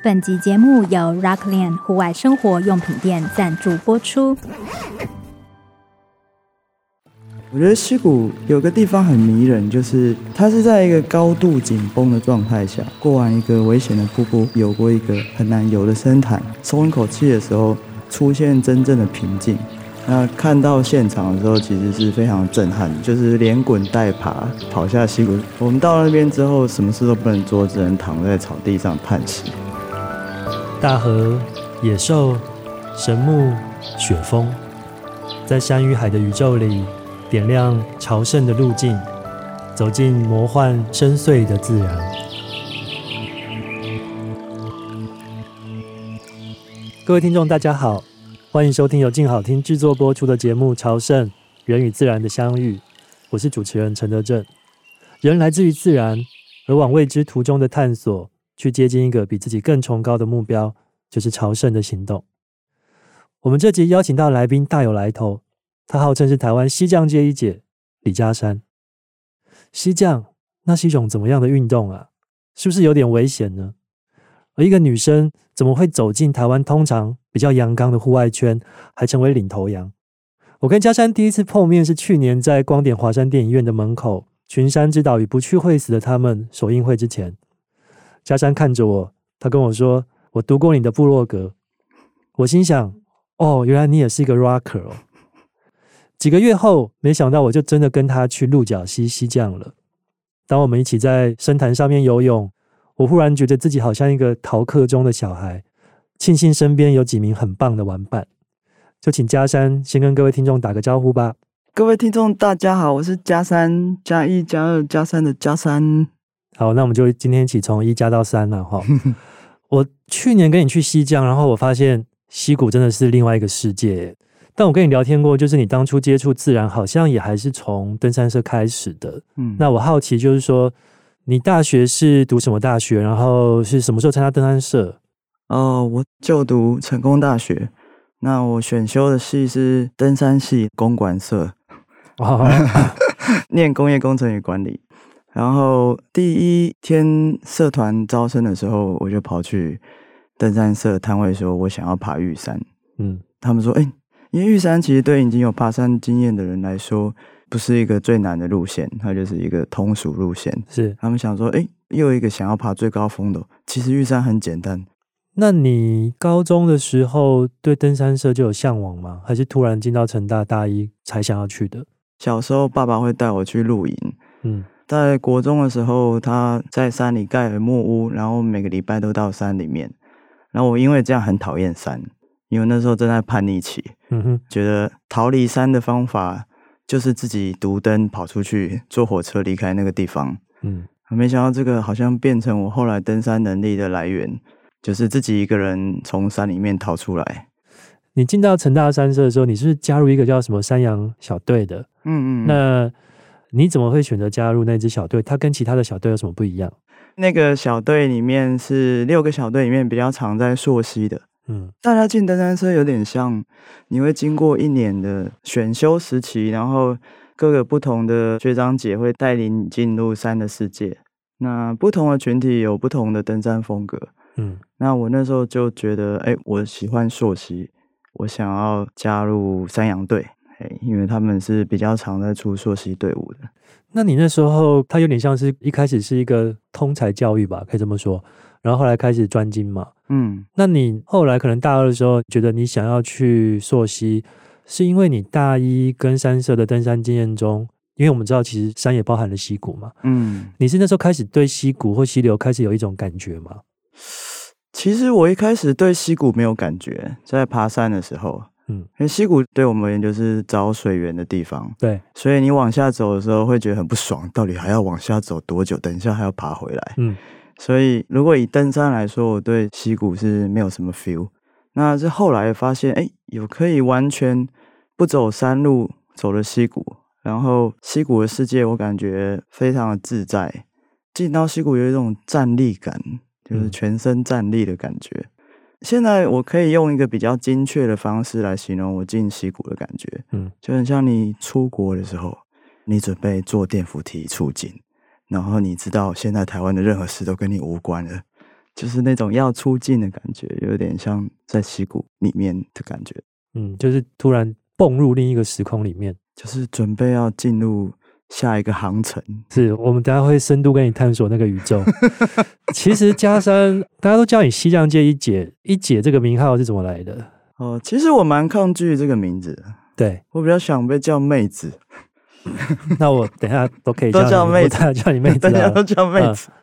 本集节目由 Rockland 户外生活用品店赞助播出。我觉得溪谷有个地方很迷人，就是它是在一个高度紧绷的状态下，过完一个危险的瀑布，游过一个很难游的深潭，松一口气的时候，出现真正的平静。那看到现场的时候，其实是非常震撼，就是连滚带爬跑下溪谷。我们到那边之后，什么事都不能做，只能躺在草地上叹息。大河、野兽、神木、雪峰，在山与海的宇宙里，点亮朝圣的路径，走进魔幻深邃的自然。各位听众，大家好。欢迎收听由静好听制作播出的节目《朝圣：人与自然的相遇》，我是主持人陈德正。人来自于自然，而往未知途中的探索，去接近一个比自己更崇高的目标，就是朝圣的行动。我们这集邀请到来宾大有来头，他号称是台湾溪降界一姐李嘉珊。溪降，那是一种怎么样的运动啊？是不是有点危险呢？而一个女生怎么会走进台湾通常比较阳刚的户外圈，还成为领头羊？我跟嘉珊第一次碰面是去年在光点华山电影院的门口，群山之岛与不去会死的他们首映会之前。佳珊看着我，他跟我说：“我读过你的部落格。”我心想：“哦，原来你也是一个 rocker 哦。”几个月后，没想到我就真的跟他去鹿角溪溪降了。当我们一起在深潭上面游泳。我忽然觉得自己好像一个逃课中的小孩，庆幸身边有几名很棒的玩伴。就请佳珊先跟各位听众打个招呼吧。各位听众，大家好，我是佳珊，加一加二加三的佳珊。好，那我们就今天一起从一加到三了哈。我去年跟你去西江，然后我发现溪谷真的是另外一个世界。但我跟你聊天过，就是你当初接触自然，好像也还是从登山社开始的。嗯，那我好奇就是说。你大学是读什么大学？然后是什么时候参加登山社？哦，我就读成功大学。那我选修的系是登山系公管社，哦、念工业工程与管理。然后第一天社团招生的时候，我就跑去登山社摊位说，我想要爬玉山。嗯，他们说，哎，因为玉山其实对已经有爬山经验的人来说。不是一个最难的路线，它就是一个通俗路线。是他们想说，哎，又一个想要爬最高峰的。其实玉山很简单。那你高中的时候对登山社就有向往吗？还是突然进到成大大一才想要去的？小时候爸爸会带我去露营。嗯，在国中的时候，他在山里盖了木屋，然后每个礼拜都到山里面。然后我因为这样很讨厌山，因为那时候正在叛逆期。嗯哼，觉得逃离山的方法。就是自己独登跑出去，坐火车离开那个地方。嗯，没想到这个好像变成我后来登山能力的来源，就是自己一个人从山里面逃出来。你进到成大山社的时候，你是是加入一个叫什么山羊小队的？嗯嗯。那你怎么会选择加入那支小队？它跟其他的小队有什么不一样？那个小队里面是六个小队里面比较常在溯溪的。嗯，大家进登山社有点像，你会经过一年的选修时期，然后各个不同的学长姐会带领你进入山的世界。那不同的群体有不同的登山风格。嗯，那我那时候就觉得，哎，我喜欢溯溪，我想要加入山羊队，哎，因为他们是比较常在出溯溪队伍的。那你那时候，他有点像是一开始是一个通才教育吧，可以这么说。然后后来开始专精嘛，嗯，那你后来可能大二的时候觉得你想要去溯溪，是因为你大一跟三社的登山经验中，因为我们知道其实山也包含了溪谷嘛，嗯，你是那时候开始对溪谷或溪流开始有一种感觉吗？其实我一开始对溪谷没有感觉，在爬山的时候，嗯，因为溪谷对我们而言就是找水源的地方，对，所以你往下走的时候会觉得很不爽，到底还要往下走多久？等一下还要爬回来，嗯。所以，如果以登山来说，我对溪谷是没有什么 feel。那是后来发现，哎，有可以完全不走山路走了溪谷，然后溪谷的世界，我感觉非常的自在。进到溪谷有一种站立感，就是全身站立的感觉。嗯。现在我可以用一个比较精确的方式来形容我进溪谷的感觉，嗯，就很像你出国的时候，你准备坐电扶梯出境。然后你知道，现在台湾的任何事都跟你无关了，就是那种要出境的感觉，有点像在溪谷里面的感觉。嗯，就是突然蹦入另一个时空里面，就是准备要进入下一个航程。是我们等下会深度跟你探索那个宇宙。其实加山，大家都叫你西洋界一姐，一姐这个名号是怎么来的？哦，其实我蛮抗拒这个名字的。对，我比较想被叫妹子。那我等下都可以 都叫妹子，叫你妹子，大家都叫妹子。嗯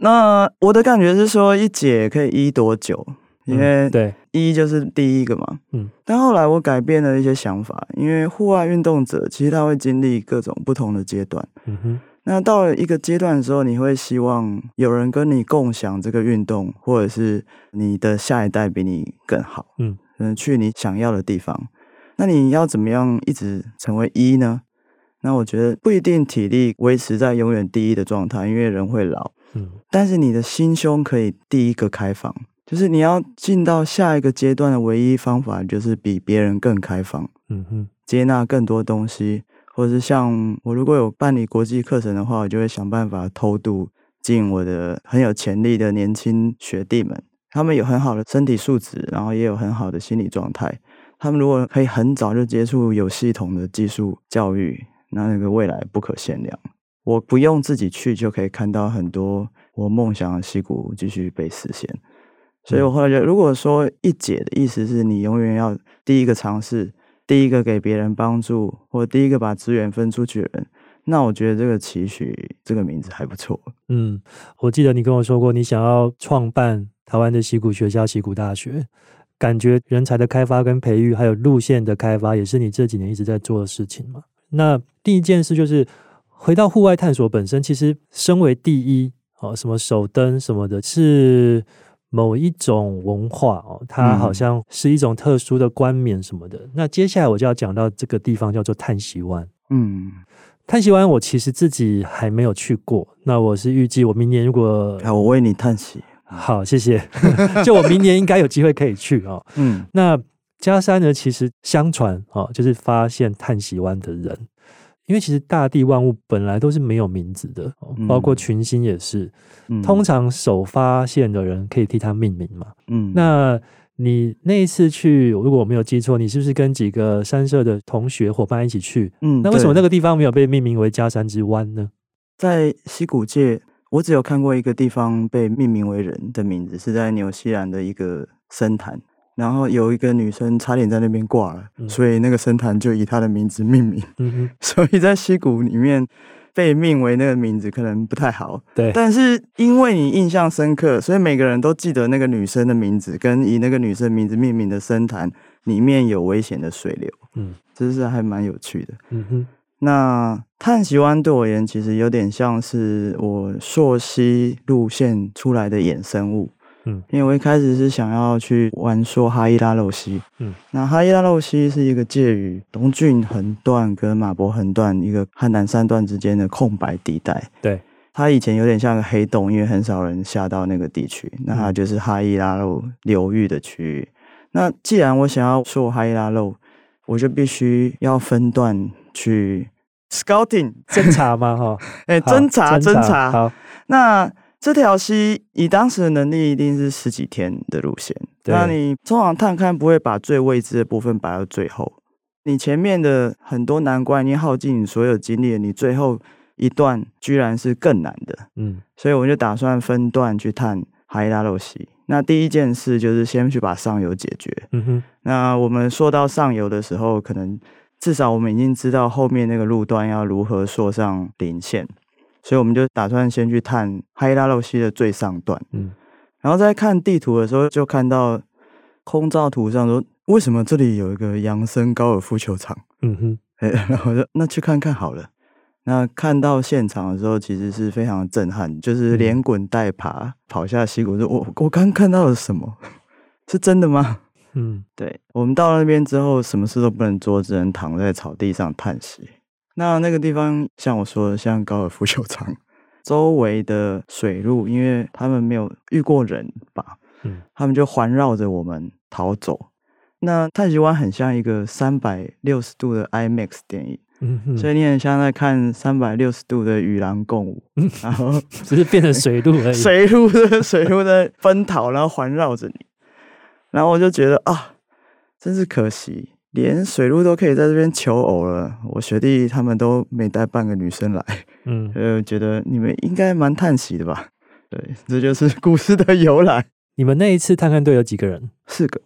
那我的感觉是说，一姐可以一多久？因为对一就是第一个嘛。嗯。但后来我改变了一些想法，因为户外运动者其实他会经历各种不同的阶段。嗯哼。那到了一个阶段的时候，你会希望有人跟你共享这个运动，或者是你的下一代比你更好。嗯。嗯，去你想要的地方。那你要怎么样一直成为一呢？那我觉得不一定体力维持在永远第一的状态，因为人会老。嗯，但是你的心胸可以第一个开放，就是你要进到下一个阶段的唯一方法，就是比别人更开放。嗯哼，接纳更多东西，或者是像我如果有办理国际课程的话，我就会想办法偷渡进我的很有潜力的年轻学弟们，他们有很好的身体素质，然后也有很好的心理状态。他们如果可以很早就接触有系统的技术教育，那那个未来不可限量。我不用自己去，就可以看到很多我梦想的溪谷继续被实现。所以我后来觉得，如果说一姐的意思是你永远要第一个尝试，第一个给别人帮助，或第一个把资源分出去的人，那我觉得这个期许这个名字还不错。嗯，我记得你跟我说过，你想要创办台湾的溪谷学校——溪谷大学，感觉人才的开发跟培育，还有路线的开发，也是你这几年一直在做的事情嘛。那第一件事就是。回到户外探索本身，其实身为第一哦，什么首登什么的，是某一种文化哦，它好像是一种特殊的冠冕什么的。嗯、那接下来我就要讲到这个地方叫做叹息湾。嗯，叹息湾我其实自己还没有去过，那我是预计我明年如果，我为你叹息。好，谢谢。就我明年应该有机会可以去哦。嗯，那加山呢，其实相传哦，就是发现叹息湾的人。因为其实大地万物本来都是没有名字的，包括群星也是。嗯、通常首发现的人可以替它命名嘛。嗯，那你那一次去，如果我没有记错，你是不是跟几个山社的同学伙伴一起去？嗯，那为什么那个地方没有被命名为加山之湾呢？在溪谷界，我只有看过一个地方被命名为人的名字，是在纽西兰的一个深潭。然后有一个女生差点在那边挂了，嗯、所以那个深潭就以她的名字命名。嗯、哼所以在溪谷里面被命为那个名字可能不太好。对，但是因为你印象深刻，所以每个人都记得那个女生的名字，跟以那个女生名字命名的深潭里面有危险的水流。嗯，这是还蛮有趣的。嗯哼，那叹息湾对我而言，其实有点像是我溯溪路线出来的衍生物。嗯，因为我一开始是想要去玩说哈伊拉肉溪，嗯，那哈伊拉肉溪是一个介于东郡横段跟马博横段一个汉南三段之间的空白地带。对，它以前有点像个黑洞，因为很少人下到那个地区，那它就是哈伊拉肉流域的区域。那既然我想要说哈伊拉肉，我就必须要分段去 scouting 侦查嘛？哈，哎，侦查侦查。好，那。这条溪以当时的能力，一定是十几天的路线。对那你通常探勘不会把最未知的部分摆到最后，你前面的很多难关，你耗尽你所有精力，你最后一段居然是更难的。嗯，所以我就打算分段去探哈伊拉肉溪。那第一件事就是先去把上游解决。嗯哼。那我们说到上游的时候，可能至少我们已经知道后面那个路段要如何说上林线。所以我们就打算先去探哈伊拉肉溪的最上段，嗯，然后在看地图的时候，就看到空照图上说，为什么这里有一个扬升高尔夫球场？嗯哼，哎，然后就那去看看好了。那看到现场的时候，其实是非常震撼，就是连滚带爬跑下溪谷，说我我刚看到了什么？是真的吗？嗯，对。我们到了那边之后，什么事都不能做，只能躺在草地上叹息。那那个地方，像我说的，像高尔夫球场，周围的水路，因为他们没有遇过人吧，嗯，他们就环绕着我们逃走。那太极湾很像一个三百六十度的 IMAX 电影，嗯嗯，所以你很像在看三百六十度的与狼共舞，嗯、然后只是变成水路而已，水路的水路在奔逃，然后环绕着你，然后我就觉得啊，真是可惜，连水路都可以在这边求偶了，我学弟他们都没带半个女生来，嗯，呃，觉得你们应该蛮叹息的吧？对，这就是 故事的由来。你们那一次探勘队有几个人？四个，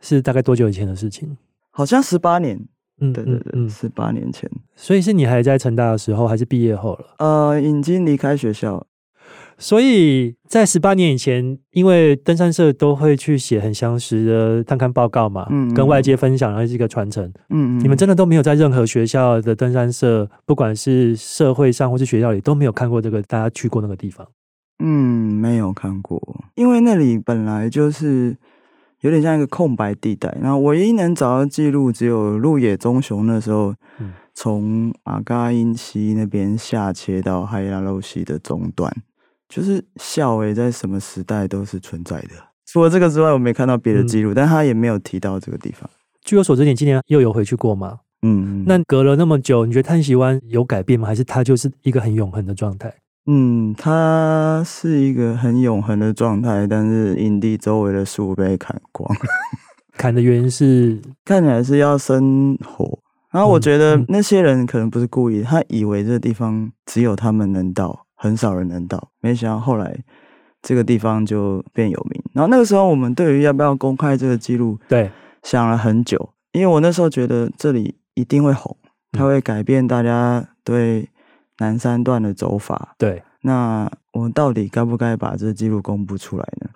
是大概多久以前的事情？好像十八年。嗯，对对对，十八年前。所以是你还在成大的时候，还是毕业后了？呃，已经离开学校。所以在十八年以前，因为登山社都会去写很详实的探勘报告嘛，嗯，跟外界分享，然后是一个传承。嗯嗯，你们真的都没有在任何学校的登山社，不管是社会上或是学校里，都没有看过这个，大家去过那个地方。嗯，没有看过，因为那里本来就是有点像一个空白地带。然后唯一能找到记录，只有鹿野棕熊那时候从阿嘎因溪那边下切到海拉鲁溪的中段，就是孝尾在什么时代都是存在的。除了这个之外，我没看到别的记录，嗯，但他也没有提到这个地方。据我所知，你今年又有回去过吗？嗯，那隔了那么久，你觉得叹息湾有改变吗？还是它就是一个很永恒的状态？嗯，它是一个很永恒的状态，但是营地周围的树被砍光了。砍的原因是看起来是要生火，然后我觉得那些人可能不是故意，他以为这个地方只有他们能到，很少人能到，没想到后来这个地方就变有名。然后那个时候我们对于要不要公开这个记录，对，想了很久，因为我那时候觉得这里一定会红，它会改变大家对。南山段的走法，对，那我到底该不该把这个记录公布出来呢？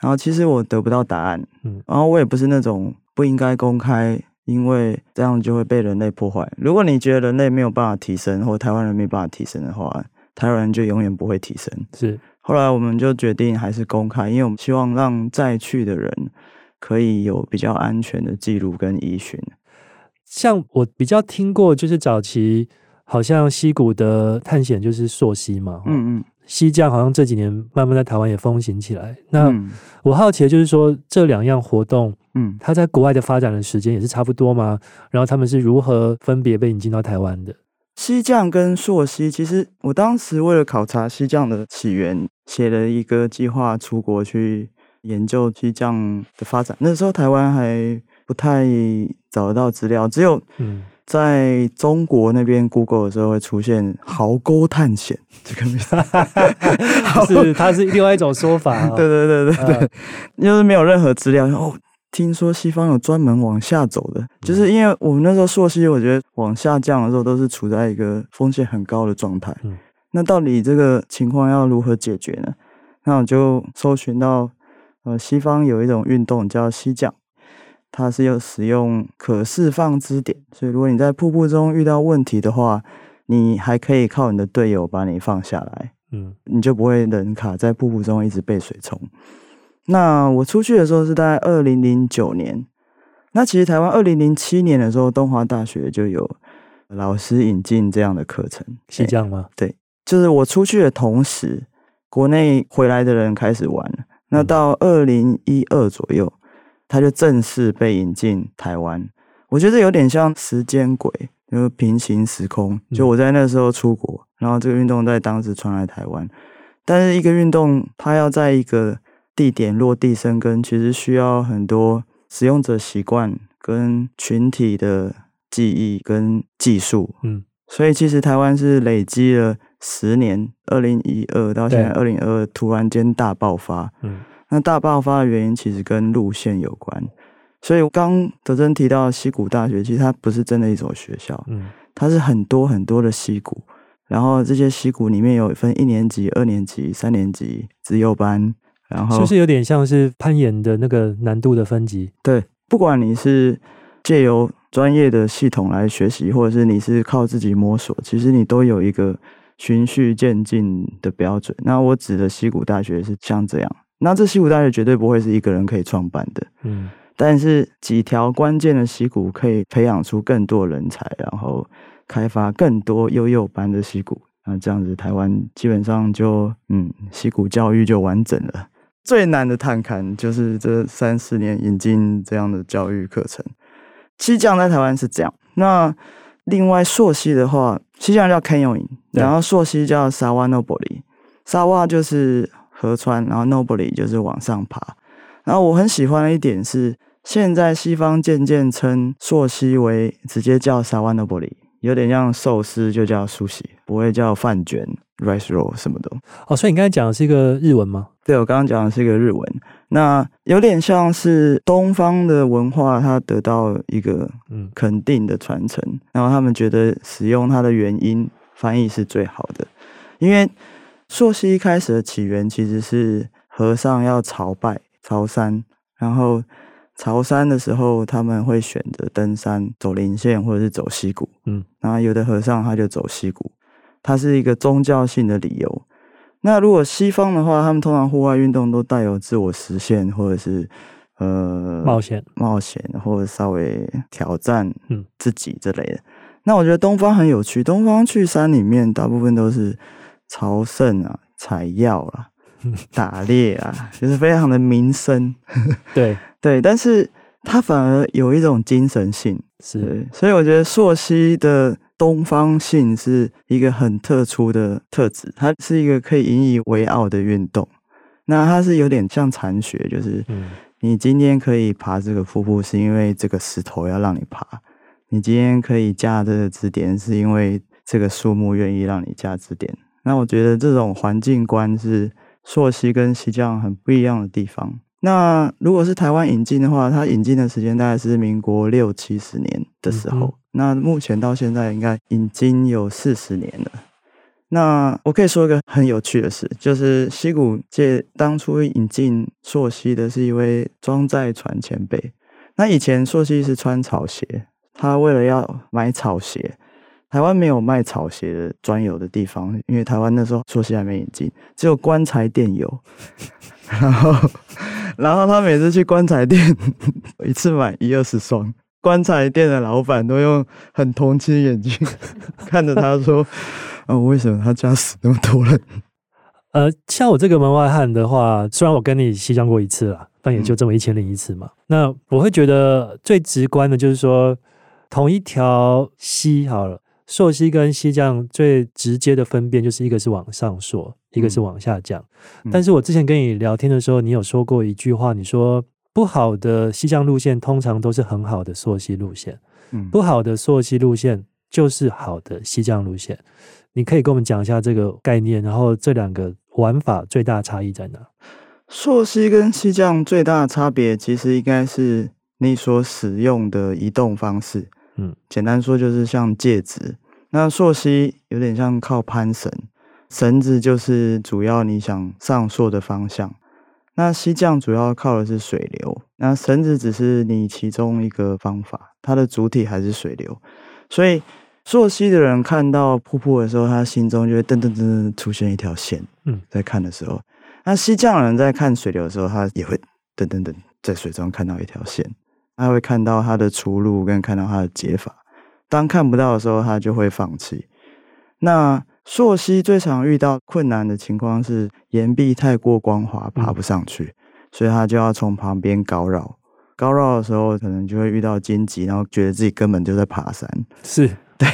然后其实我得不到答案，嗯，然后我也不是那种不应该公开，因为这样就会被人类破坏。如果你觉得人类没有办法提升，或台湾人没办法提升的话，台湾人就永远不会提升。是，后来我们就决定还是公开，因为我们希望让再去的人可以有比较安全的记录跟依循。像我比较听过，就是早期。好像溪谷的探险就是溯溪嘛，嗯嗯，溪降好像这几年慢慢在台湾也风行起来。那我好奇的就是说，这两样活动，嗯，它在国外的发展的时间也是差不多吗？然后他们是如何分别被引进到台湾的？溪降跟溯溪，其实我当时为了考察西匠的起源，写了一个计划出国去研究西匠的发展。那时候台湾还不太找得到资料，只有嗯。在中国那边，Google 的时候会出现“壕沟探险” 这个名字，是它是另外一种说法、哦。对对对对对，就是没有任何资料。哦，听说西方有专门往下走的，就是因为我们那时候溯溪，我觉得往下降的时候都是处在一个风险很高的状态。那到底这个情况要如何解决呢？那我就搜寻到，呃，西方有一种运动叫溪降。它是要使用可释放支点，所以如果你在瀑布中遇到问题的话，你还可以靠你的队友把你放下来，嗯，你就不会人卡在瀑布中一直被水冲。那我出去的时候是在二零零九年，那其实台湾二零零七年的时候，东华大学就有老师引进这样的课程，是这样吗？对，就是我出去的同时，国内回来的人开始玩，那到二零一二左右。他就正式被引进台湾，我觉得有点像时间轨，就是平行时空。就我在那时候出国，然后这个运动在当时传来台湾。但是一个运动，它要在一个地点落地生根，其实需要很多使用者习惯跟群体的记忆跟技术。嗯，所以其实台湾是累积了十年，二零一二到现在二零二二，突然间大爆发。嗯。那大爆发的原因其实跟路线有关，所以刚德珍提到溪谷大学，其实它不是真的一所学校，嗯，它是很多很多的溪谷，然后这些溪谷里面有分一年级、二年级、三年级、资优班，然后是是有点像是攀岩的那个难度的分级？对，不管你是借由专业的系统来学习，或者是你是靠自己摸索，其实你都有一个循序渐进的标准。那我指的溪谷大学是像这样。那这溪谷大学绝对不会是一个人可以创办的，嗯，但是几条关键的溪谷可以培养出更多人才，然后开发更多幼幼班的溪谷，那这样子台湾基本上就嗯溪谷教育就完整了。最难的探勘就是这三四年引进这样的教育课程。溪降在台湾是这样，那另外溯溪的话，溪降叫 canyoning，然后溯溪叫 sawa nobori。sawa 就是河川，然后 nobori 就是往上爬。然后我很喜欢的一点是，现在西方渐渐称溯溪为直接叫 sawa nobori，有点像寿司就叫 sushi，不会叫饭卷 rice roll 什么的。哦，所以你刚才讲的是一个日文吗？对，我刚刚讲的是一个日文。那有点像是东方的文化，它得到一个肯定的传承，嗯、然后他们觉得使用它的原因翻译是最好的，因为溯溪一开始的起源其实是和尚要朝拜。朝山，然后朝山的时候，他们会选择登山走林线，或者是走溪谷。嗯，然后有的和尚他就走溪谷，它是一个宗教性的理由。那如果西方的话，他们通常户外运动都带有自我实现，或者是呃冒险、冒险，或者稍微挑战自己之类的。嗯、那我觉得东方很有趣，东方去山里面大部分都是朝圣啊、采药啊。打猎啊，就是非常的民生，对。对，但是它反而有一种精神性，是，所以我觉得朔溪的东方性是一个很特殊的特质，它是一个可以引以为傲的运动。那它是有点像禅学，就是你今天可以爬这个瀑布，是因为这个石头要让你爬；你今天可以架这个支点，是因为这个树木愿意让你架支点。那我觉得这种环境观是。朔溪跟溪降很不一样的地方。那如果是台湾引进的话，它引进的时间大概是民国六七十年的时候。那目前到现在应该已经有四十年了。那我可以说一个很有趣的事，就是溪谷界当初引进溯溪的是一位装载船前辈。那以前溯溪是穿草鞋，他为了要买草鞋。台湾没有卖草鞋的专有的地方，因为台湾那时候溯溪还没引进，只有棺材店有。然后，然后他每次去棺材店，一次买一二十双。棺材店的老板都用很同情眼睛 看着他说：“哦，为什么他家死那么多人？”呃，像我这个门外汉的话，虽然我跟你溪降过一次了，但也就这么一千零一次嘛。那我会觉得最直观的就是说，同一条溪好了。溯溪跟溪降最直接的分辨就是一个是往上溯，一个是往下降。嗯、但是我之前跟你聊天的时候，你有说过一句话，你说不好的西降路线通常都是很好的溯溪路线，嗯、不好的溯溪路线就是好的西降路线。你可以跟我们讲一下这个概念，然后这两个玩法最大的差异在哪？溯溪跟西降最大的差别其实应该是你所使用的移动方式。嗯，简单说就是像介质。那溯溪有点像靠攀绳，绳子就是主要你想上溯的方向。那溪降主要靠的是水流，那绳子只是你其中一个方法，它的主体还是水流。所以溯溪的人看到瀑布的时候，他心中就会噔噔噔噔出现一条线。嗯，在看的时候，那溪降人在看水流的时候，他也会噔噔噔在水中看到一条线。他会看到他的出路，跟看到他的解法。当看不到的时候，他就会放弃。那溯溪最常遇到困难的情况是岩壁太过光滑，爬不上去，嗯、所以他就要从旁边高绕。高绕的时候，可能就会遇到荆棘，然后觉得自己根本就在爬山。是 对，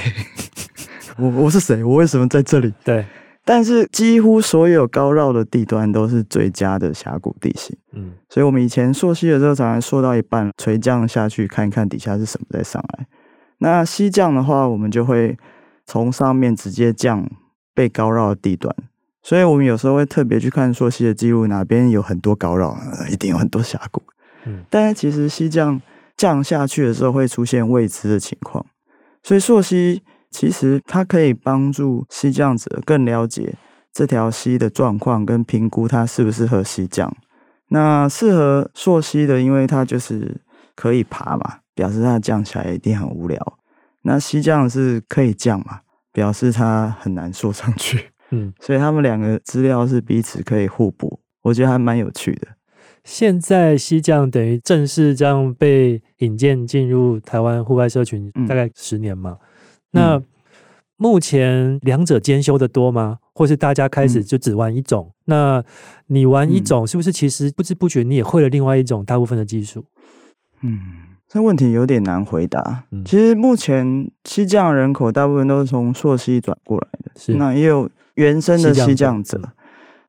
我我是谁？我为什么在这里？对。但是几乎所有高绕的地段都是最佳的峡谷地形，嗯，所以我们以前溯溪的时候，常常溯到一半垂降下去，看一看底下是什么再上来。那西降的话，我们就会从上面直接降被高绕的地段，所以我们有时候会特别去看溯溪的记录，哪边有很多高绕，一定有很多峡谷。嗯，但是其实溪降降下去的时候会出现未知的情况，所以溯溪。其实它可以帮助溪降者更了解这条溪的状况，跟评估它适不适合溪降。那适合溯溪的，因为它就是可以爬嘛，表示它降起来一定很无聊。那溪降是可以降嘛，表示他很难说上去。嗯，所以他们两个资料是彼此可以互补，我觉得还蛮有趣的。现在溪降等于正式这样被引荐进入台湾户外社群，大概十年嘛。嗯那目前两者兼修的多吗？或是大家开始就只玩一种？嗯、那你玩一种，是不是其实不知不觉你也会了另外一种大部分的技术？嗯，这问题有点难回答。嗯、其实目前西藏人口大部分都是从溯溪转过来的，是那也有原生的西藏者。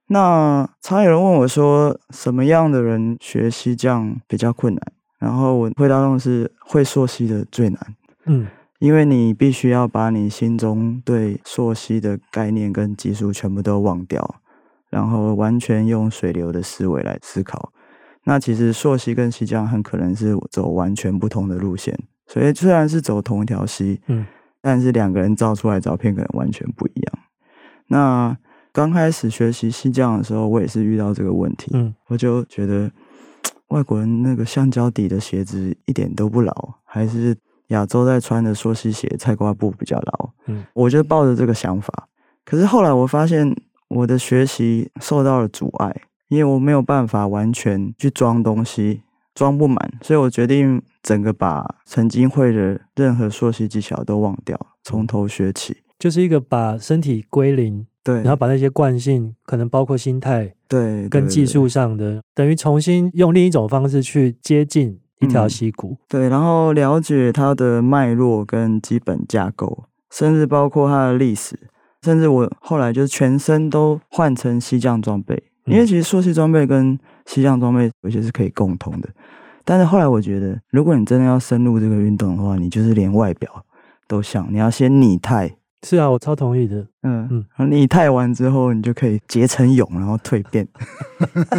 那常有人问我说，什么样的人学西藏比较困难？然后我回答中是，会溯溪的最难。嗯，因为你必须要把你心中对溯溪的概念跟技术全部都忘掉，然后完全用水流的思维来思考。那其实溯溪跟西江很可能是走完全不同的路线，所以虽然是走同一条溪，嗯，但是两个人照出来照片可能完全不一样。那刚开始学习西江的时候，我也是遇到这个问题，嗯，我就觉得外国人那个橡胶底的鞋子一点都不牢，还是亚洲在穿的溯溪鞋菜瓜布比较牢，嗯，我就抱着这个想法，可是后来我发现我的学习受到了阻碍。因为我没有办法完全去装东西，装不满，所以我决定整个把曾经会的任何溯溪技巧都忘掉，从头学起，就是一个把身体归零，对，然后把那些惯性，可能包括心态，对，跟技术上的，等于重新用另一种方式去接近一条溪谷，嗯，对，然后了解它的脉络跟基本架构，甚至包括它的历史，甚至我后来就是全身都换成西藏装备。因为其实溯溪装备跟西藏装备有些是可以共通的，但是后来我觉得，如果你真的要深入这个运动的话，你就是连外表都像，你要先拟态。是啊，我超同意的。嗯嗯，拟态完之后，你就可以结成蛹，然后蜕变。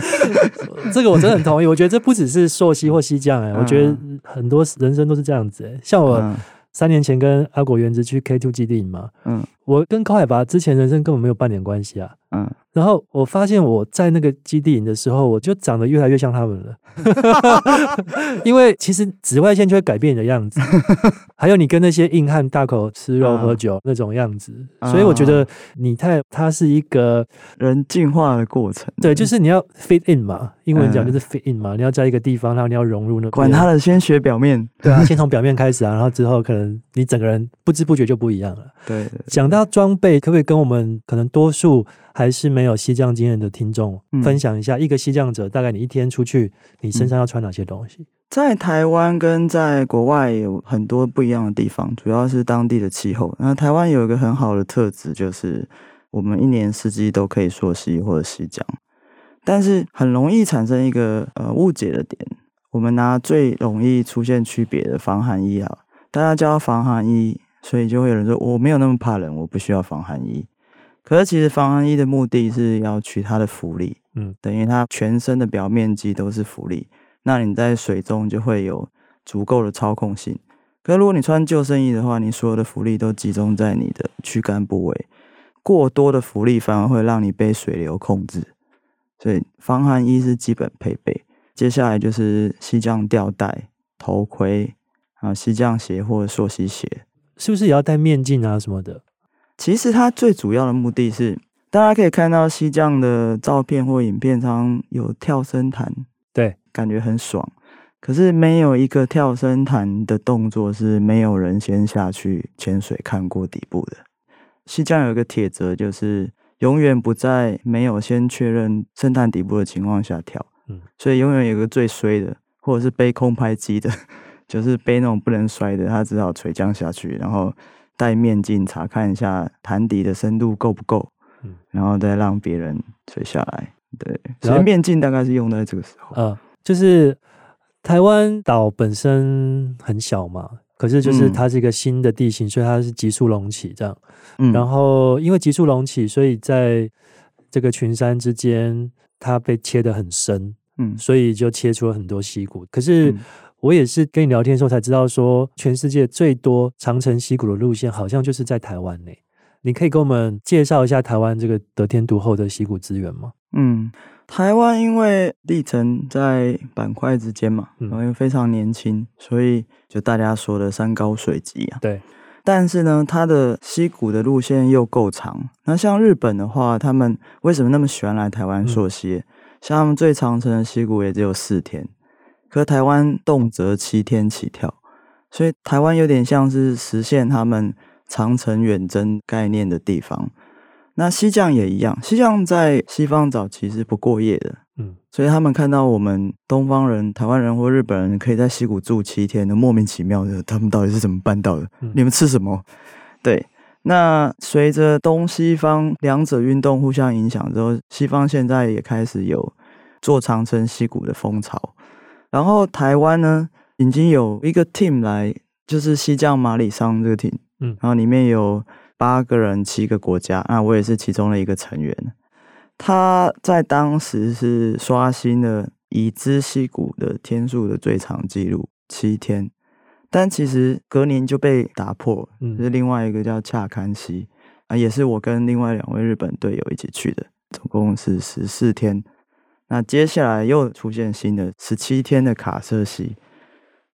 这个我真的很同意。我觉得这不只是溯溪或西藏哎、欸，我觉得很多人生都是这样子哎、欸。像我三年前跟阿果原子去 K Two 基地嘛，嗯，我跟高海拔之前人生根本没有半点关系啊，嗯。然后我发现我在那个基地营的时候，我就长得越来越像他们了。因为其实紫外线就会改变你的样子，还有你跟那些硬汉大口吃肉喝酒那种样子。所以我觉得你太它是一个人进化的过程。对，就是你要 fit in 嘛，英文讲就是 fit in 嘛，你要在一个地方，然后你要融入那。管他的，先学表面。对啊，先 从表面开始啊，然后之后可能你整个人不知不觉就不一样了。对，讲到装备，可不可以跟我们可能多数还是没有西藏经验的听众分享一下，一个西藏者大概你一天出去，你身上要穿哪些东西？在台湾跟在国外有很多不一样的地方，主要是当地的气候。那台湾有一个很好的特质，就是我们一年四季都可以溯溪或者西藏，但是很容易产生一个呃误解的点。我们拿最容易出现区别的防寒衣啊，大家叫防寒衣，所以就会有人说我没有那么怕冷，我不需要防寒衣。可是其实防寒衣的目的是要取它的浮力，嗯，等于它全身的表面积都是浮力，那你在水中就会有足够的操控性。可是如果你穿救生衣的话，你所有的浮力都集中在你的躯干部位，过多的浮力反而会让你被水流控制。所以防寒衣是基本配备，接下来就是西藏吊带、头盔，还有西藏鞋或者溯溪鞋，是不是也要戴面镜啊什么的？其实它最主要的目的是，大家可以看到西藏的照片或影片，上有跳深潭，对，感觉很爽。可是没有一个跳深潭的动作是没有人先下去潜水看过底部的。西藏有一个铁则，就是永远不在没有先确认深潭底部的情况下跳。嗯，所以永远有个最衰的，或者是背空拍机的，就是背那种不能摔的，他只好垂降下去，然后。戴面镜查看一下潭底的深度够不够，嗯，然后再让别人垂下来。对，所以面镜大概是用在这个时候。呃，就是台湾岛本身很小嘛，可是就是它是一个新的地形，嗯、所以它是急速隆起这样。嗯，然后因为急速隆起，所以在这个群山之间，它被切得很深，嗯，所以就切出了很多溪谷。可是。嗯我也是跟你聊天的时候才知道，说全世界最多长城溪谷的路线好像就是在台湾呢。你可以给我们介绍一下台湾这个得天独厚的溪谷资源吗？嗯，台湾因为历程在板块之间嘛，然后又非常年轻，所以就大家说的山高水急啊。对。但是呢，它的溪谷的路线又够长。那像日本的话，他们为什么那么喜欢来台湾溯溪？嗯、像他们最长程的溪谷也只有四天。可台湾动辄七天起跳，所以台湾有点像是实现他们长城远征概念的地方。那西藏也一样，西藏在西方早期是不过夜的，嗯，所以他们看到我们东方人、台湾人或日本人可以在溪谷住七天的，莫名其妙的，他们到底是怎么办到的？嗯、你们吃什么？对，那随着东西方两者运动互相影响之后，西方现在也开始有做长城溪谷的风潮。然后台湾呢，已经有一个 team 来，就是西藏马里桑这个 team，嗯，然后里面有八个人，七个国家，啊，我也是其中的一个成员。他在当时是刷新了已知溪谷的天数的最长记录七天，但其实隔年就被打破，嗯，是另外一个叫恰堪溪啊，也是我跟另外两位日本队友一起去的，总共是十四天。那接下来又出现新的十七天的卡色溪，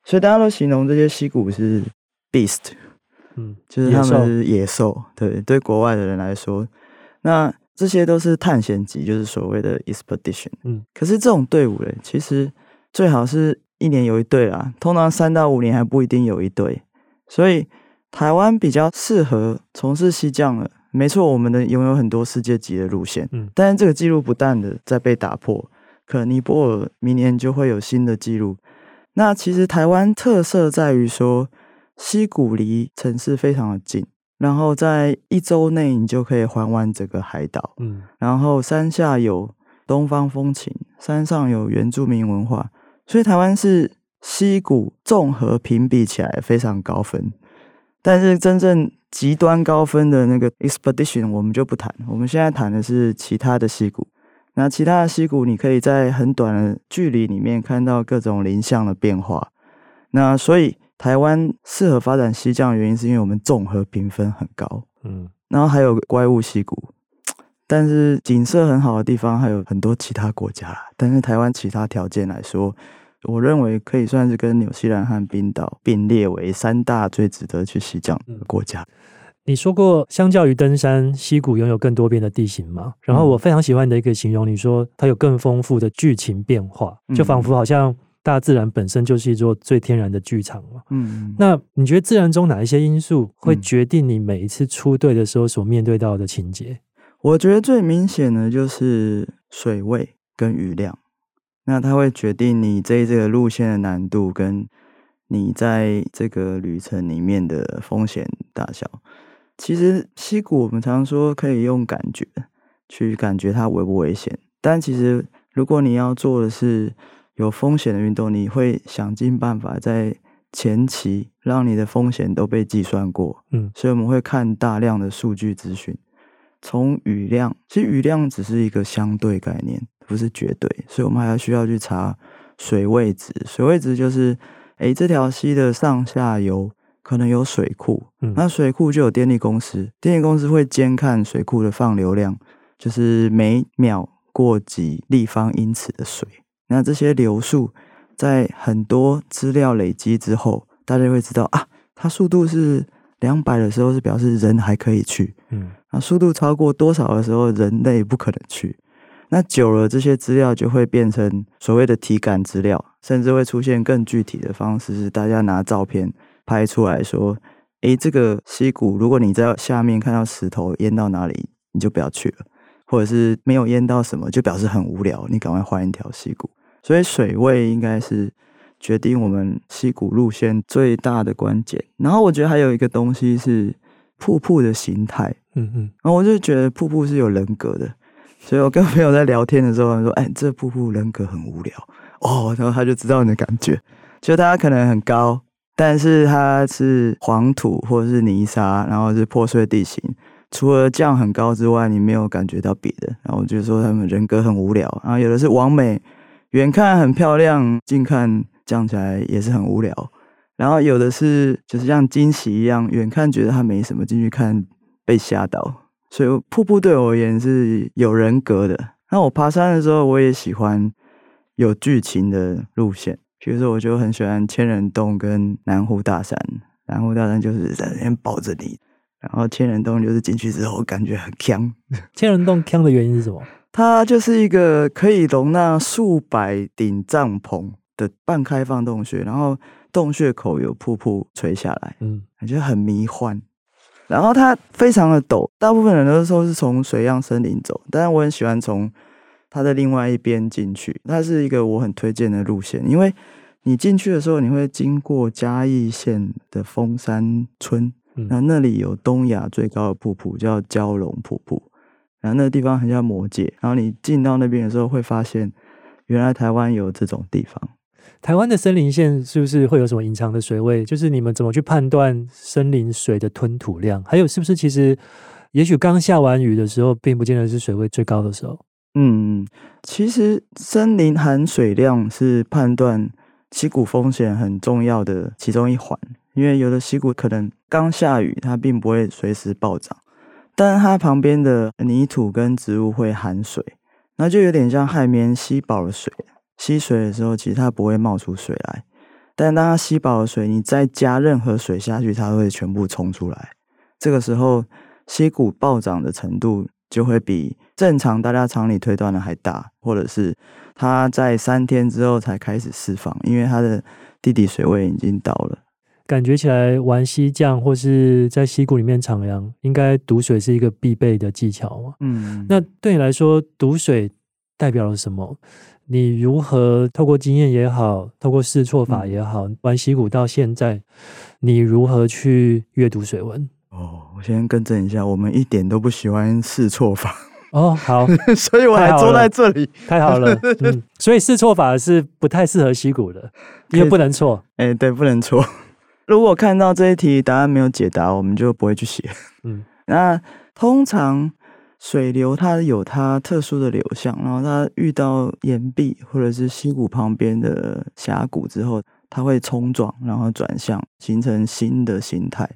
所以大家都形容这些溪谷是 beast，嗯，就是他们是野兽。对，对国外的人来说，那这些都是探险级，就是所谓的 expedition。嗯，可是这种队伍嘞，其实最好是一年有一队啦，通常三到五年还不一定有一队。所以台湾比较适合从事西降了。没错，我们的拥有很多世界级的路线，嗯，但是这个记录不断的在被打破，可能尼泊尔明年就会有新的记录。那其实台湾特色在于说，溪谷离城市非常的近，然后在一周内你就可以环完整个海岛，嗯，然后山下有东方风情，山上有原住民文化，所以台湾是溪谷综合评比起来非常高分，但是真正。极端高分的那个 expedition 我们就不谈，我们现在谈的是其他的溪谷。那其他的溪谷，你可以在很短的距离里面看到各种林相的变化。那所以台湾适合发展溪降的原因，是因为我们综合评分很高。嗯，然后还有怪物溪谷，但是景色很好的地方还有很多其他国家。但是台湾其他条件来说，我认为可以算是跟纽西兰和冰岛并列为三大最值得去西藏的国家。你说过，相较于登山，溪谷拥有更多变的地形吗？然后我非常喜欢你的一个形容，你说它有更丰富的剧情变化，就仿佛好像大自然本身就是一座最天然的剧场嘛。嗯，那你觉得自然中哪一些因素会决定你每一次出队的时候所面对到的情节？我觉得最明显的就是水位跟雨量。那它会决定你这这个路线的难度，跟你在这个旅程里面的风险大小。其实溪谷我们常说可以用感觉去感觉它危不危险，但其实如果你要做的是有风险的运动，你会想尽办法在前期让你的风险都被计算过。嗯，所以我们会看大量的数据资讯，从雨量，其实雨量只是一个相对概念。不是绝对，所以我们还要需要去查水位值。水位值就是，诶，这条溪的上下游可能有水库，嗯，那水库就有电力公司，电力公司会监看水库的放流量，就是每秒过几立方英尺的水。那这些流速在很多资料累积之后，大家会知道啊，它速度是两百的时候是表示人还可以去，嗯，那速度超过多少的时候人类不可能去。那久了，这些资料就会变成所谓的体感资料，甚至会出现更具体的方式，是大家拿照片拍出来说：“诶，这个溪谷，如果你在下面看到石头淹到哪里，你就不要去了；或者是没有淹到什么，就表示很无聊，你赶快换一条溪谷。”所以水位应该是决定我们溪谷路线最大的关键。然后我觉得还有一个东西是瀑布的形态，嗯嗯，然后我就觉得瀑布是有人格的。所以我跟朋友在聊天的时候，他说：“哎，这瀑布人格很无聊哦。”然后他就知道你的感觉，就它可能很高，但是它是黄土或者是泥沙，然后是破碎地形。除了降很高之外，你没有感觉到别的。然后我就说他们人格很无聊。然后有的是完美，远看很漂亮，近看降起来也是很无聊。然后有的是就是像惊喜一样，远看觉得它没什么，进去看被吓到。所以瀑布对我而言是有人格的。那我爬山的时候，我也喜欢有剧情的路线。比如说，我就很喜欢千人洞跟南湖大山。南湖大山就是在那边抱着你，然后千人洞就是进去之后感觉很锵。千人洞锵的原因是什么？它就是一个可以容纳数百顶帐篷的半开放洞穴，然后洞穴口有瀑布垂下来，嗯，感觉很迷幻。然后它非常的陡，大部分人都说是从水漾森林走，但是我很喜欢从它的另外一边进去，它是一个我很推荐的路线，因为你进去的时候，你会经过嘉义县的峰山村，然后、那里有东亚最高的瀑布，叫蛟龙瀑布，然后那个地方很像魔界，然后你进到那边的时候，会发现原来台湾有这种地方。台湾的森林线是不是会有什么隐藏的水位？就是你们怎么去判断森林水的吞吐量？还有是不是其实也许刚下完雨的时候，并不见得是水位最高的时候？嗯，其实森林含水量是判断溪谷风险很重要的其中一环，因为有的溪谷可能刚下雨，它并不会随时暴涨，但它旁边的泥土跟植物会含水，那就有点像海绵吸饱了水。吸水的时候，其实它不会冒出水来，但当它吸饱了水，你再加任何水下去，它会全部冲出来。这个时候，溪谷暴涨的程度就会比正常大家常理推断的还大，或者是它在三天之后才开始释放，因为它的地底水位已经到了。感觉起来玩溪降或是在溪谷里面徜徉，应该读水是一个必备的技巧嘛？嗯，那对你来说，读水代表了什么？你如何透过经验也好，透过试错法也好，嗯、玩溪谷到现在，你如何去阅读水文？哦，我先更正一下，我们一点都不喜欢试错法。哦，好，所以我还坐在这里，太好了。嗯，所以试错法是不太适合溪谷的，因为不能错。哎、欸，对，不能错。如果看到这一题答案没有解答，我们就不会去写。嗯，那通常。水流它有它特殊的流向，然后它遇到岩壁或者是溪谷旁边的峡谷之后，它会冲撞，然后转向，形成新的形态。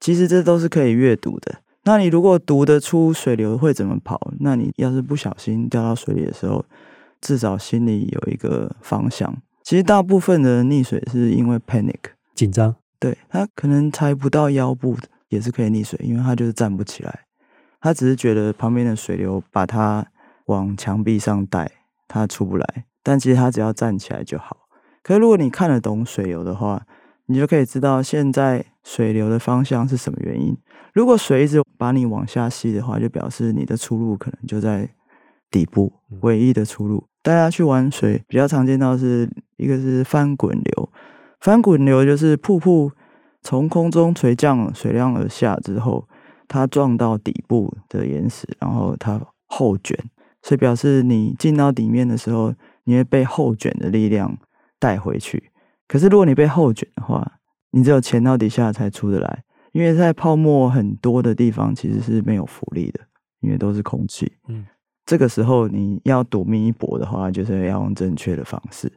其实这都是可以阅读的。那你如果读得出水流会怎么跑，那你要是不小心掉到水里的时候，至少心里有一个方向。其实大部分的溺水是因为 panic 紧张，对，他可能抬不到腰部也是可以溺水，因为他就是站不起来。他只是觉得旁边的水流把他往墙壁上带，他出不来。但其实他只要站起来就好。可是如果你看得懂水流的话，你就可以知道现在水流的方向是什么原因。如果水一直把你往下吸的话，就表示你的出路可能就在底部，唯一的出路。大家去玩水比较常见到是一个是翻滚流，翻滚流就是瀑布从空中垂降水量而下之后。它撞到底部的岩石，然后它后卷，所以表示你进到底面的时候，你会被后卷的力量带回去。可是如果你被后卷的话，你只有潜到底下才出得来，因为在泡沫很多的地方其实是没有浮力的，因为都是空气。嗯，这个时候你要赌命一搏的话，就是要用正确的方式。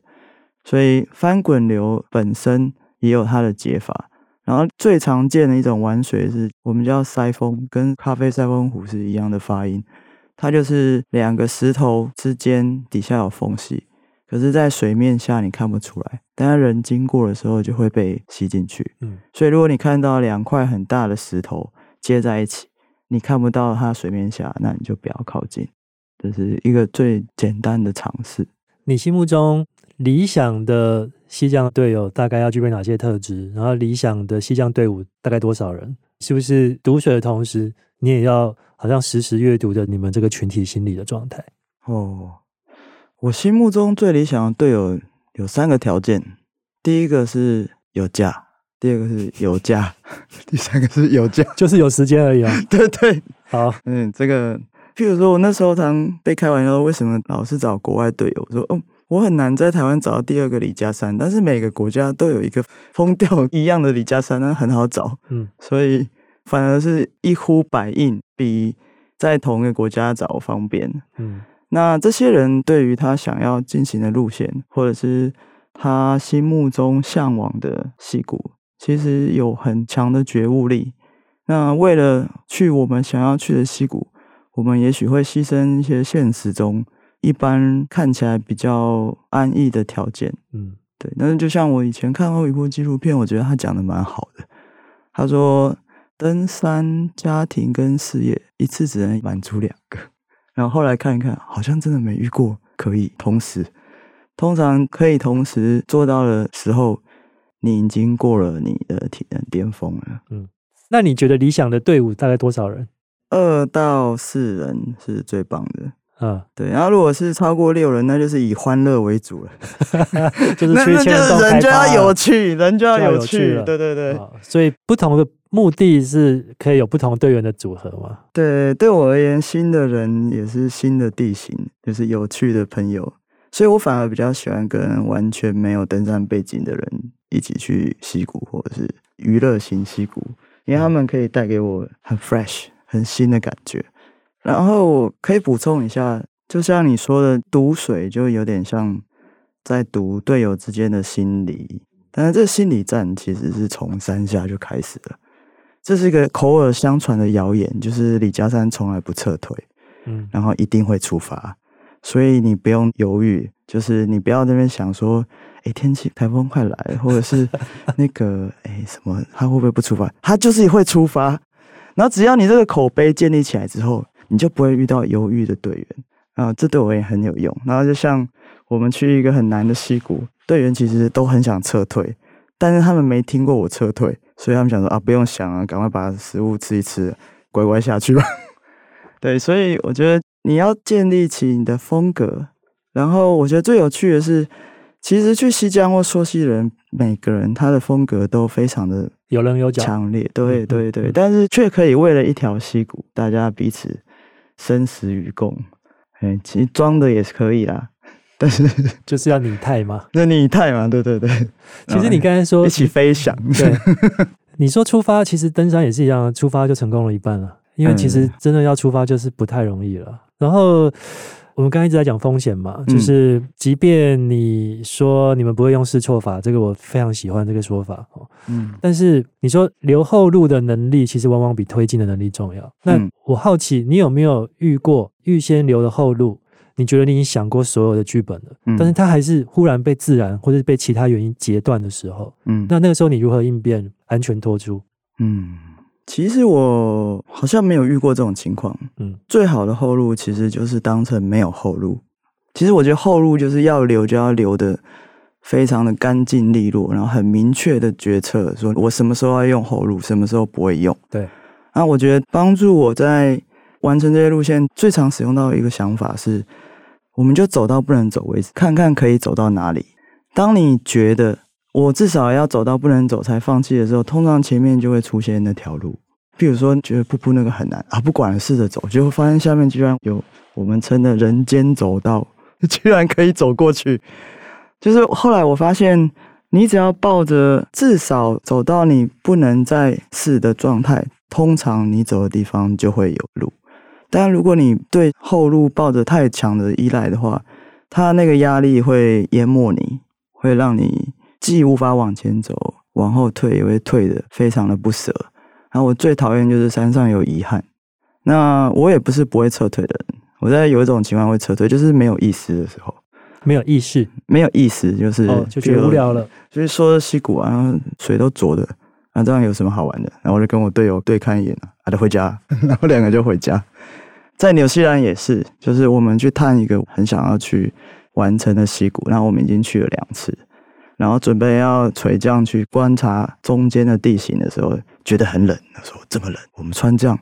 所以翻滚流本身也有它的解法。然后最常见的一种玩水是我们叫塞风，跟咖啡塞风壶是一样的发音。它就是两个石头之间底下有缝隙，可是，在水面下你看不出来，但人经过的时候就会被吸进去。嗯，所以如果你看到两块很大的石头接在一起，你看不到它水面下，那你就不要靠近。这是一个最简单的尝试。你心目中理想的溪降队友大概要具备哪些特质？然后理想的溪降队伍大概多少人？是不是读水的同时，你也要好像实时阅读着你们这个群体心理的状态？哦，我心目中最理想的队友有三个条件：第一个是有假，第二个是有假，第三个是有假，就是有时间而已啊。对对，好，嗯，这个，譬如说我那时候常被开玩笑，为什么老是找国外队友？我说，哦。我很难在台湾找到第二个李家山，但是每个国家都有一个疯掉 一样的李家山，那很好找。嗯，所以反而是一呼百应，比在同一个国家找方便。嗯，那这些人对于他想要进行的路线，或者是他心目中向往的溪谷，其实有很强的觉悟力。那为了去我们想要去的溪谷，我们也许会牺牲一些现实中。一般看起来比较安逸的条件，嗯，对。但是就像我以前看过一部纪录片，我觉得他讲的蛮好的。他说，登山、家庭跟事业一次只能满足两个。然后后来看一看，好像真的没遇过可以同时。通常可以同时做到的时候，你已经过了你的体能巅峰了。嗯，那你觉得理想的队伍大概多少人？二到四人是最棒的。嗯，对。然后如果是超过六人，那就是以欢乐为主了，就是那那就是人就要有趣，人就要有趣，有趣对对对、哦。所以不同的目的是可以有不同队员的组合嘛？对，对我而言，新的人也是新的地形，就是有趣的朋友，所以我反而比较喜欢跟完全没有登山背景的人一起去溪谷，或者是娱乐型溪谷，因为他们可以带给我很 fresh、很新的感觉。然后我可以补充一下，就像你说的，读水就有点像在读队友之间的心理，但是这心理战其实是从山下就开始了。这是一个口耳相传的谣言，就是李嘉山从来不撤退，嗯，然后一定会出发，所以你不用犹豫，就是你不要在那边想说，哎，天气台风快来了，或者是那个哎什么，他会不会不出发？他就是会出发，然后只要你这个口碑建立起来之后。你就不会遇到犹豫的队员啊，这对我也很有用。然后就像我们去一个很难的溪谷，队员其实都很想撤退，但是他们没听过我撤退，所以他们想说啊，不用想啊，赶快把食物吃一吃，乖乖下去吧。对，所以我觉得你要建立起你的风格。然后我觉得最有趣的是，其实去西江或溯溪人，每个人他的风格都非常的有棱有角，强烈。对对对，但是却可以为了一条溪谷，大家彼此。生死与共，哎，其实装的也是可以啦，但是 就是要拟态嘛，那拟态嘛，对对对。其实你刚才说 一起飞翔，对，你说出发，其实登山也是一样，出发就成功了一半了，因为其实真的要出发就是不太容易了。嗯、然后。我们刚才一直在讲风险嘛，就是即便你说你们不会用试错法，这个我非常喜欢这个说法哦。嗯，但是你说留后路的能力，其实往往比推进的能力重要。那我好奇，你有没有遇过预先留的后路？你觉得你已经想过所有的剧本了，但是它还是忽然被自然或者被其他原因截断的时候，嗯，那那个时候你如何应变，安全脱出？嗯。其实我好像没有遇过这种情况。嗯，最好的后路其实就是当成没有后路。其实我觉得后路就是要留就要留的非常的干净利落，然后很明确的决策，说我什么时候要用后路，什么时候不会用。对。那我觉得帮助我在完成这些路线最常使用到的一个想法是，我们就走到不能走为止，看看可以走到哪里。当你觉得我至少要走到不能走才放弃的时候，通常前面就会出现那条路。譬如说，觉得瀑布那个很难啊，不管了，试着走，结果发现下面居然有我们称的人间走道，居然可以走过去。就是后来我发现，你只要抱着至少走到你不能再试的状态，通常你走的地方就会有路。但如果你对后路抱着太强的依赖的话，它那个压力会淹没你，会让你。既无法往前走，往后退也会退的非常的不舍。然后我最讨厌就是山上有遗憾。那我也不是不会撤退的人，我在有一种情况会撤退，就是没有意思的时候，没有意识，没有意思，就是、哦、就觉得无聊了。就是说溪谷啊，水都浊的，啊，这样有什么好玩的？然后我就跟我队友对看一眼啊，他就回家，然后两个就回家。在纽西兰也是，就是我们去探一个很想要去完成的溪谷，然后我们已经去了两次。然后准备要垂降去观察中间的地形的时候，觉得很冷。他说：“这么冷，我们穿这样，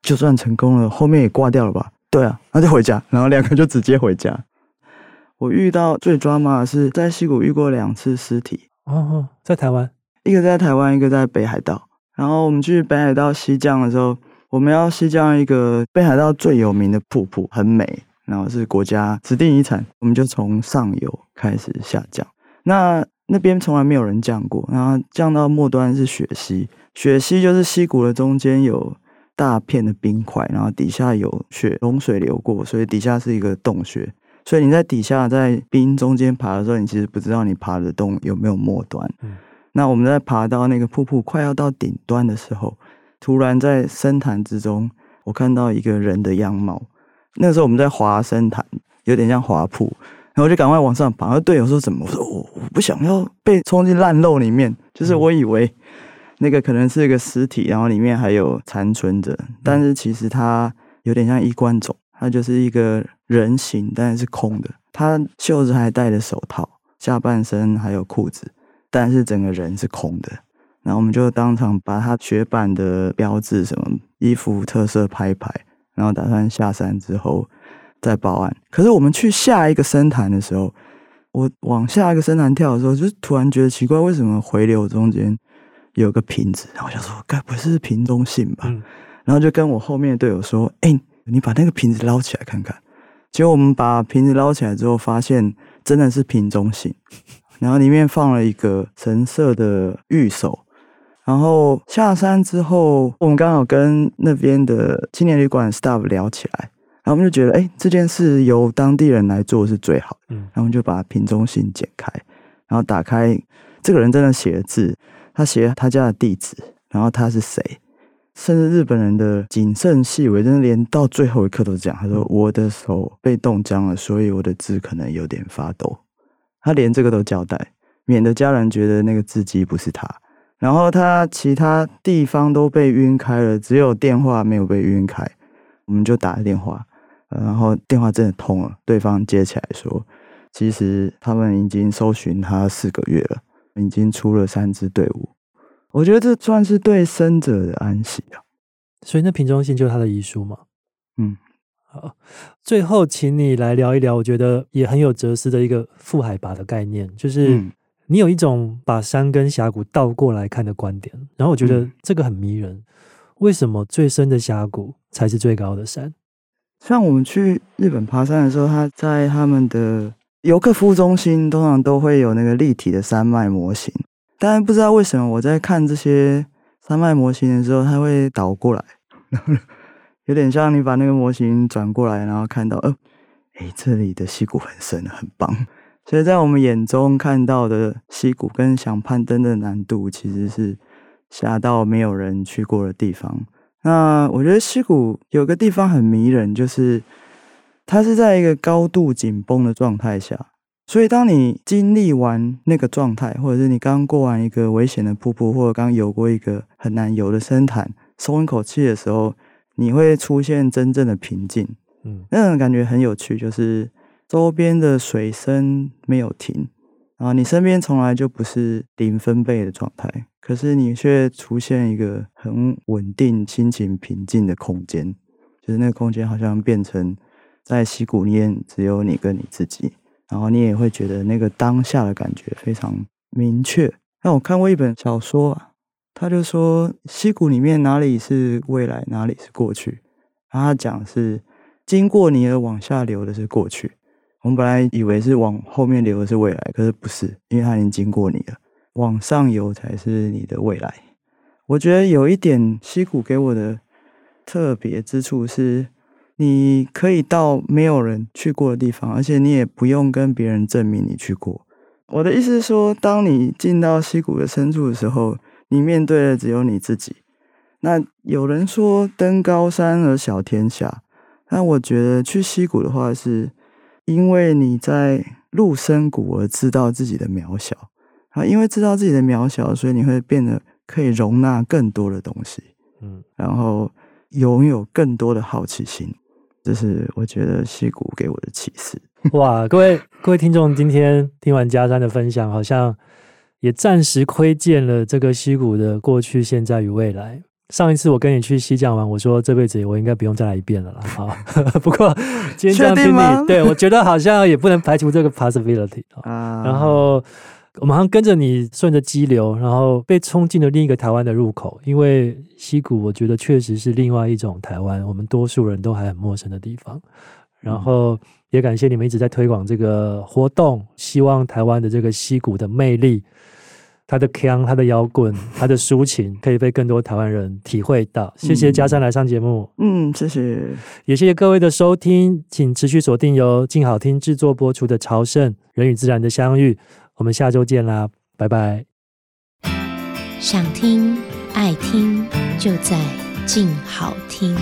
就算成功了，后面也挂掉了吧？”对啊，那就回家。然后两个就直接回家。我遇到最抓马的是在溪谷遇过两次尸体。哦哦，在台湾，一个在台湾，一个在北海道。然后我们去北海道西降的时候，我们要西降一个北海道最有名的瀑布，很美，然后是国家指定遗产。我们就从上游开始下降。那那边从来没有人降过，然后降到末端是雪溪，雪溪就是溪谷的中间有大片的冰块，然后底下有雪融水流过，所以底下是一个洞穴。所以你在底下在冰中间爬的时候，你其实不知道你爬的洞有没有末端。嗯。那我们在爬到那个瀑布快要到顶端的时候，突然在深潭之中，我看到一个人的样貌。那个时候我们在滑深潭，有点像滑瀑。然后我就赶快往上爬，然后队友说怎么？我说我我不想要被冲进烂肉里面，就是我以为那个可能是一个尸体，然后里面还有残存着，但是其实它有点像衣冠冢，它就是一个人形，但是是空的，他袖子还戴着手套，下半身还有裤子，但是整个人是空的。然后我们就当场把他雪板的标志、什么衣服特色拍一拍，然后打算下山之后。在报案。可是我们去下一个深潭的时候，我往下一个深潭跳的时候，就突然觉得奇怪，为什么回流中间有个瓶子？然后我想说，该不是瓶中信吧？嗯、然后就跟我后面的队友说：“哎、欸，你把那个瓶子捞起来看看。”结果我们把瓶子捞起来之后，发现真的是瓶中信，然后里面放了一个橙色的玉手。然后下山之后，我们刚好跟那边的青年旅馆 staff 聊起来，然后我们就觉得，哎，这件事由当地人来做是最好的。嗯，然后我们就把瓶中信剪开，然后打开，这个人真的写了字，他写他家的地址，然后他是谁，甚至日本人的谨慎细微，真的连到最后一刻都是这样，他说我的手被冻僵了，所以我的字可能有点发抖。他连这个都交代，免得家人觉得那个字迹不是他。然后他其他地方都被晕开了，只有电话没有被晕开。我们就打了电话，然后电话真的通了，对方接起来说，其实他们已经搜寻他四个月了，已经出了三支队伍。我觉得这算是对生者的安息啊。所以那瓶中信就是他的遗书吗？嗯，好，最后请你来聊一聊，我觉得也很有哲思的一个负海拔的概念，就是。嗯你有一种把山跟峡谷倒过来看的观点，然后我觉得这个很迷人。嗯、为什么最深的峡谷才是最高的山？像我们去日本爬山的时候，他在他们的游客服务中心通常都会有那个立体的山脉模型，但不知道为什么我在看这些山脉模型的时候，它会倒过来，有点像你把那个模型转过来，然后看到，呃，哎，这里的溪谷很深，很棒。所以在我们眼中看到的溪谷跟想攀登的难度，其实是下到没有人去过的地方。那我觉得溪谷有个地方很迷人，就是它是在一个高度紧绷的状态下。所以当你经历完那个状态，或者是你刚过完一个危险的瀑布，或者刚游过一个很难游的深潭，松一口气的时候，你会出现真正的平静。嗯，那种感觉很有趣，就是。周边的水声没有停，然后你身边从来就不是零分贝的状态，可是你却出现一个很稳定、心情平静的空间，就是那个空间好像变成在溪谷里面只有你跟你自己，然后你也会觉得那个当下的感觉非常明确。那我看过一本小说啊，他就说溪谷里面哪里是未来，哪里是过去，然后他讲是经过你而往下流的是过去。我们本来以为是往后面流的是未来，可是不是，因为它已经经过你了，往上游才是你的未来。我觉得有一点溪谷给我的特别之处是，你可以到没有人去过的地方，而且你也不用跟别人证明你去过。我的意思是说，当你进到溪谷的深处的时候，你面对的只有你自己。那有人说登高山而小天下，那我觉得去溪谷的话是。因为你在入深谷而知道自己的渺小，啊，因为知道自己的渺小，所以你会变得可以容纳更多的东西，嗯，然后拥有更多的好奇心，这是我觉得溪谷给我的启示。哇，各位各位听众，今天听完嘉山的分享，好像也暂时窥见了这个溪谷的过去、现在与未来。上一次我跟你去西藏玩，我说这辈子我应该不用再来一遍了啦。好，不过今天这样听你，对，我觉得好像也不能排除这个 possibility 啊。然后我们好像跟着你顺着激流，然后被冲进了另一个台湾的入口。因为溪谷，我觉得确实是另外一种台湾，我们多数人都还很陌生的地方。然后也感谢你们一直在推广这个活动，希望台湾的这个溪谷的魅力。它的腔，它的摇滚，它的抒情，可以被更多台湾人体会到。谢谢嘉山来上节目，嗯，谢谢，也谢谢各位的收听，请持续锁定由静好听制作播出的《朝圣人与自然的相遇》，我们下周见啦，拜拜。想听爱听，就在静好听。